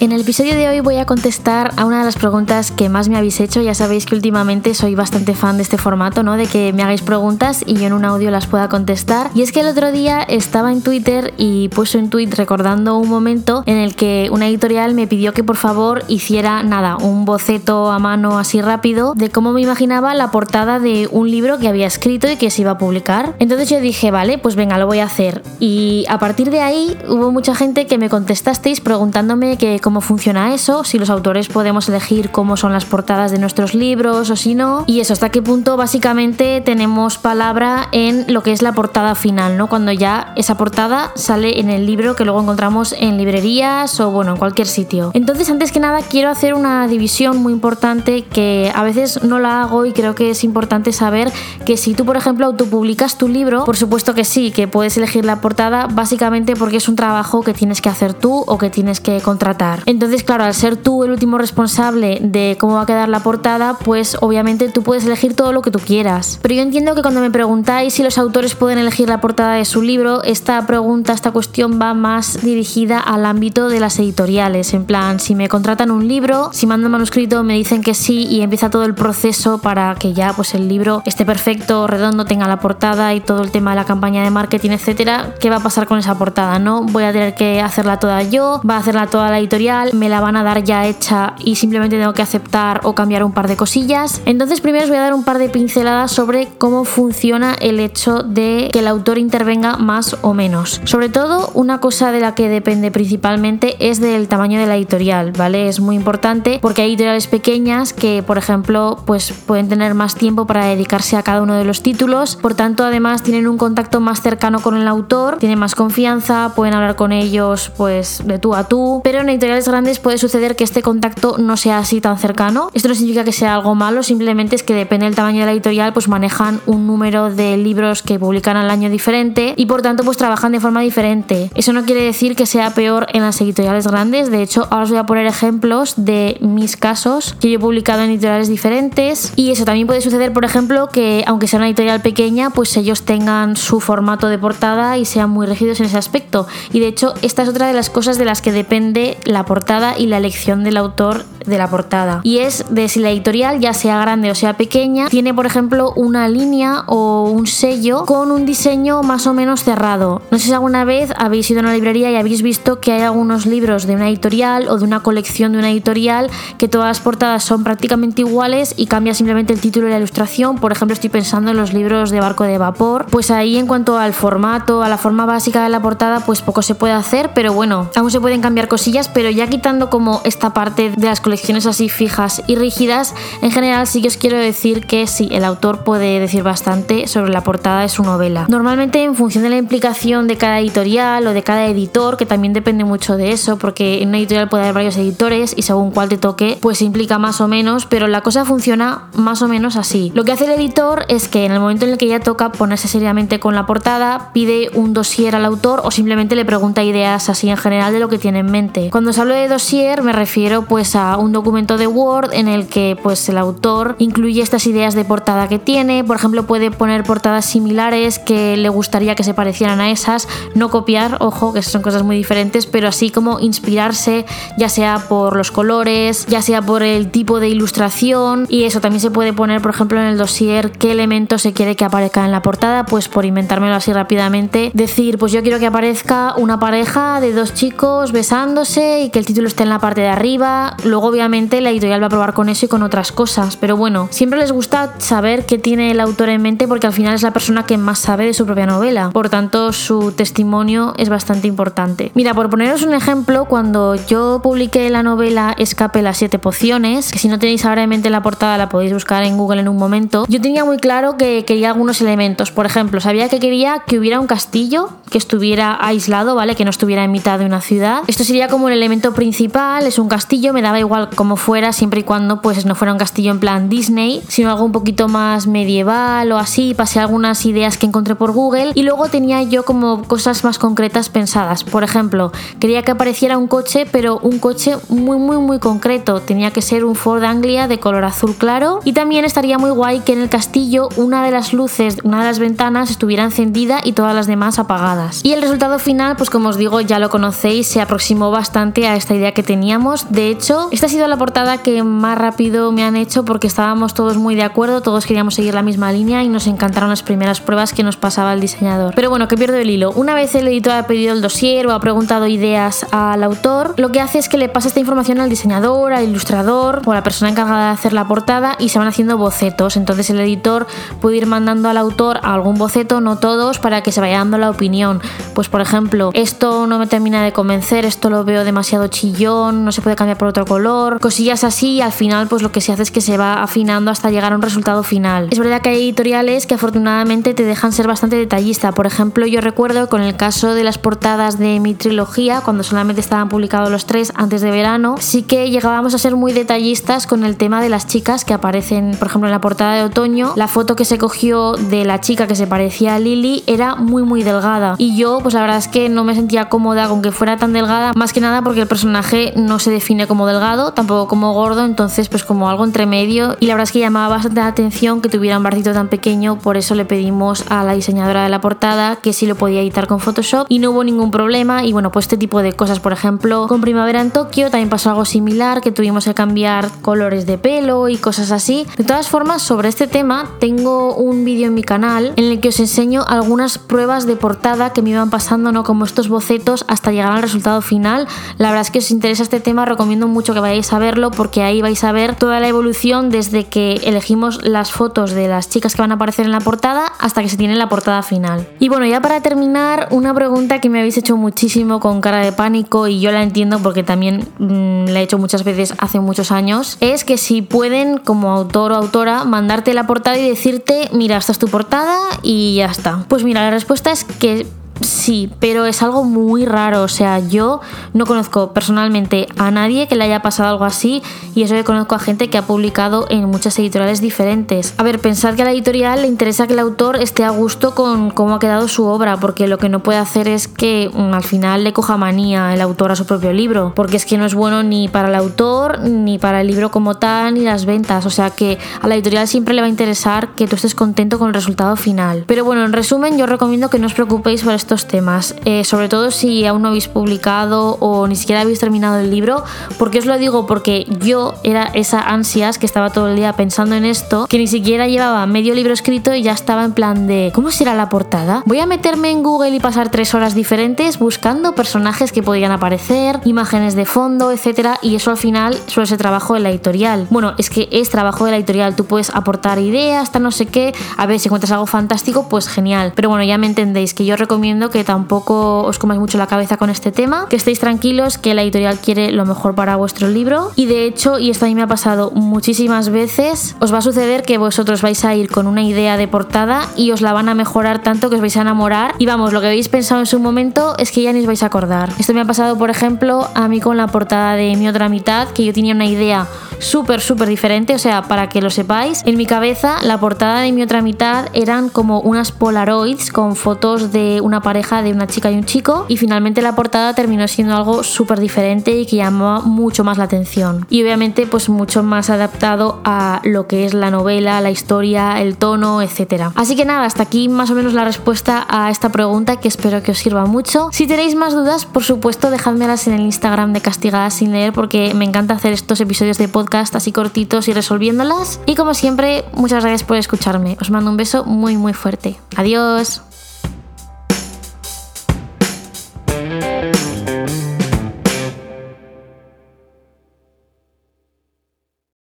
En el episodio de hoy voy a contestar a una de las preguntas que más me habéis hecho. Ya sabéis que últimamente soy bastante fan de este formato, ¿no? De que me hagáis preguntas y yo en un audio las pueda contestar. Y es que el otro día estaba en Twitter y puse un tweet recordando un momento en el que una editorial me pidió que por favor hiciera nada, un boceto a mano así rápido de cómo me imaginaba la portada de un libro que había escrito y que se iba a publicar. Entonces yo dije, vale, pues venga, lo voy a hacer. Y a partir de ahí hubo mucha gente que me contestasteis preguntándome que cómo funciona eso, si los autores podemos elegir cómo son las portadas de nuestros libros o si no, y eso, hasta qué punto básicamente tenemos palabra en lo que es la portada final, ¿no? Cuando ya esa portada sale en el libro que luego encontramos en librerías o bueno, en cualquier sitio. Entonces, antes que nada, quiero hacer una división muy importante que a veces no la hago y creo que es importante saber que si tú, por ejemplo, autopublicas tu libro, por supuesto que sí, que puedes elegir la portada básicamente porque es un trabajo que tienes que hacer tú o que tienes que contratar. Entonces, claro, al ser tú el último responsable de cómo va a quedar la portada, pues obviamente tú puedes elegir todo lo que tú quieras. Pero yo entiendo que cuando me preguntáis si los autores pueden elegir la portada de su libro, esta pregunta, esta cuestión va más dirigida al ámbito de las editoriales. En plan, si me contratan un libro, si mando un manuscrito, me dicen que sí y empieza todo el proceso para que ya pues el libro esté perfecto, redondo, tenga la portada y todo el tema de la campaña de marketing, etcétera, ¿qué va a pasar con esa portada? No voy a tener que hacerla toda yo, va a hacerla toda la editorial me la van a dar ya hecha y simplemente tengo que aceptar o cambiar un par de cosillas. Entonces primero os voy a dar un par de pinceladas sobre cómo funciona el hecho de que el autor intervenga más o menos. Sobre todo una cosa de la que depende principalmente es del tamaño de la editorial, ¿vale? Es muy importante porque hay editoriales pequeñas que, por ejemplo, pues pueden tener más tiempo para dedicarse a cada uno de los títulos, por tanto además tienen un contacto más cercano con el autor, tienen más confianza, pueden hablar con ellos pues de tú a tú, pero en editoriales grandes puede suceder que este contacto no sea así tan cercano. Esto no significa que sea algo malo, simplemente es que depende del tamaño de la editorial, pues manejan un número de libros que publican al año diferente y por tanto pues trabajan de forma diferente. Eso no quiere decir que sea peor en las editoriales grandes, de hecho ahora os voy a poner ejemplos de mis casos que yo he publicado en editoriales diferentes y eso también puede suceder, por ejemplo, que aunque sea una editorial pequeña, pues ellos tengan su formato de portada y sean muy rígidos en ese aspecto. Y de hecho esta es otra de las cosas de las que depende la portada y la elección del autor de la portada. Y es de si la editorial, ya sea grande o sea pequeña, tiene por ejemplo una línea o un sello con un diseño más o menos cerrado. No sé si alguna vez habéis ido a una librería y habéis visto que hay algunos libros de una editorial o de una colección de una editorial que todas las portadas son prácticamente iguales y cambia simplemente el título y la ilustración. Por ejemplo, estoy pensando en los libros de barco de vapor. Pues ahí en cuanto al formato, a la forma básica de la portada, pues poco se puede hacer, pero bueno, aún se pueden cambiar cosillas, pero ya quitando como esta parte de las colecciones así fijas y rígidas, en general sí que os quiero decir que sí, el autor puede decir bastante sobre la portada de su novela. Normalmente en función de la implicación de cada editorial o de cada editor, que también depende mucho de eso, porque en una editorial puede haber varios editores y según cuál te toque, pues implica más o menos, pero la cosa funciona más o menos así. Lo que hace el editor es que en el momento en el que ya toca ponerse seriamente con la portada, pide un dossier al autor o simplemente le pregunta ideas así en general de lo que tiene en mente. Cuando hablo de dossier me refiero pues a un documento de Word en el que pues el autor incluye estas ideas de portada que tiene, por ejemplo puede poner portadas similares que le gustaría que se parecieran a esas, no copiar, ojo, que son cosas muy diferentes, pero así como inspirarse ya sea por los colores, ya sea por el tipo de ilustración. Y eso también se puede poner por ejemplo en el dossier qué elementos se quiere que aparezca en la portada, pues por inventármelo así rápidamente, decir pues yo quiero que aparezca una pareja de dos chicos besándose y que el título esté en la parte de arriba. Luego, obviamente, la editorial va a probar con eso y con otras cosas. Pero bueno, siempre les gusta saber qué tiene el autor en mente porque al final es la persona que más sabe de su propia novela. Por tanto, su testimonio es bastante importante. Mira, por poneros un ejemplo, cuando yo publiqué la novela Escape las siete pociones, que si no tenéis ahora en mente la portada la podéis buscar en Google en un momento, yo tenía muy claro que quería algunos elementos. Por ejemplo, sabía que quería que hubiera un castillo que estuviera aislado, ¿vale? Que no estuviera en mitad de una ciudad. Esto sería como el elemento principal es un castillo, me daba igual como fuera, siempre y cuando pues no fuera un castillo en plan Disney, sino algo un poquito más medieval o así, pasé algunas ideas que encontré por Google y luego tenía yo como cosas más concretas pensadas. Por ejemplo, quería que apareciera un coche, pero un coche muy muy muy concreto, tenía que ser un Ford Anglia de color azul claro y también estaría muy guay que en el castillo una de las luces, una de las ventanas estuviera encendida y todas las demás apagadas. Y el resultado final, pues como os digo, ya lo conocéis, se aproximó bastante esta idea que teníamos. De hecho, esta ha sido la portada que más rápido me han hecho porque estábamos todos muy de acuerdo, todos queríamos seguir la misma línea y nos encantaron las primeras pruebas que nos pasaba el diseñador. Pero bueno, que pierdo el hilo. Una vez el editor ha pedido el dossier o ha preguntado ideas al autor, lo que hace es que le pasa esta información al diseñador, al ilustrador o a la persona encargada de hacer la portada y se van haciendo bocetos. Entonces el editor puede ir mandando al autor algún boceto, no todos, para que se vaya dando la opinión. Pues por ejemplo, esto no me termina de convencer, esto lo veo demasiado chillón, no se puede cambiar por otro color, cosillas así y al final pues lo que se hace es que se va afinando hasta llegar a un resultado final. Es verdad que hay editoriales que afortunadamente te dejan ser bastante detallista. Por ejemplo, yo recuerdo con el caso de las portadas de mi trilogía, cuando solamente estaban publicados los tres antes de verano, sí que llegábamos a ser muy detallistas con el tema de las chicas que aparecen, por ejemplo, en la portada de otoño, la foto que se cogió de la chica que se parecía a Lily era muy muy delgada y yo pues la verdad es que no me sentía cómoda con que fuera tan delgada, más que nada porque personaje no se define como delgado, tampoco como gordo, entonces pues como algo entre medio y la verdad es que llamaba bastante la atención que tuviera un barcito tan pequeño, por eso le pedimos a la diseñadora de la portada que si lo podía editar con Photoshop y no hubo ningún problema y bueno pues este tipo de cosas por ejemplo con Primavera en Tokio también pasó algo similar que tuvimos que cambiar colores de pelo y cosas así. De todas formas sobre este tema tengo un vídeo en mi canal en el que os enseño algunas pruebas de portada que me iban pasando no como estos bocetos hasta llegar al resultado final. La verdad es que os interesa este tema recomiendo mucho que vayáis a verlo porque ahí vais a ver toda la evolución desde que elegimos las fotos de las chicas que van a aparecer en la portada hasta que se tiene la portada final. Y bueno, ya para terminar, una pregunta que me habéis hecho muchísimo con cara de pánico y yo la entiendo porque también mmm, la he hecho muchas veces hace muchos años, es que si pueden como autor o autora mandarte la portada y decirte, mira, esta es tu portada y ya está. Pues mira, la respuesta es que Sí, pero es algo muy raro. O sea, yo no conozco personalmente a nadie que le haya pasado algo así y eso que conozco a gente que ha publicado en muchas editoriales diferentes. A ver, pensad que a la editorial le interesa que el autor esté a gusto con cómo ha quedado su obra, porque lo que no puede hacer es que mm, al final le coja manía el autor a su propio libro, porque es que no es bueno ni para el autor, ni para el libro como tal, ni las ventas. O sea que a la editorial siempre le va a interesar que tú estés contento con el resultado final. Pero bueno, en resumen, yo recomiendo que no os preocupéis por esto estos temas, eh, sobre todo si aún no habéis publicado o ni siquiera habéis terminado el libro. porque os lo digo? Porque yo era esa ansias que estaba todo el día pensando en esto, que ni siquiera llevaba medio libro escrito y ya estaba en plan de ¿cómo será la portada? Voy a meterme en Google y pasar tres horas diferentes buscando personajes que podían aparecer, imágenes de fondo, etcétera, y eso al final suele ser trabajo de la editorial. Bueno, es que es trabajo de la editorial, tú puedes aportar ideas, hasta no sé qué, a ver si encuentras algo fantástico, pues genial. Pero bueno, ya me entendéis que yo recomiendo que tampoco os comáis mucho la cabeza con este tema, que estéis tranquilos, que la editorial quiere lo mejor para vuestro libro. Y de hecho, y esto a mí me ha pasado muchísimas veces, os va a suceder que vosotros vais a ir con una idea de portada y os la van a mejorar tanto que os vais a enamorar. Y vamos, lo que habéis pensado en su momento es que ya ni os vais a acordar. Esto me ha pasado, por ejemplo, a mí con la portada de mi otra mitad, que yo tenía una idea súper, súper diferente. O sea, para que lo sepáis, en mi cabeza la portada de mi otra mitad eran como unas Polaroids con fotos de una pareja de una chica y un chico. Y finalmente la portada terminó siendo algo súper diferente y que llamó mucho más la atención. Y obviamente, pues mucho más adaptado a lo que es la novela, la historia, el tono, etc. Así que nada, hasta aquí más o menos la respuesta a esta pregunta que espero que os sirva mucho. Si tenéis más dudas, por supuesto, dejádmelas en el Instagram de Castigadas sin leer porque me encanta hacer estos episodios de podcast así cortitos y resolviéndolas. Y como siempre, muchas gracias por escucharme. Os mando un beso muy muy fuerte. Adiós.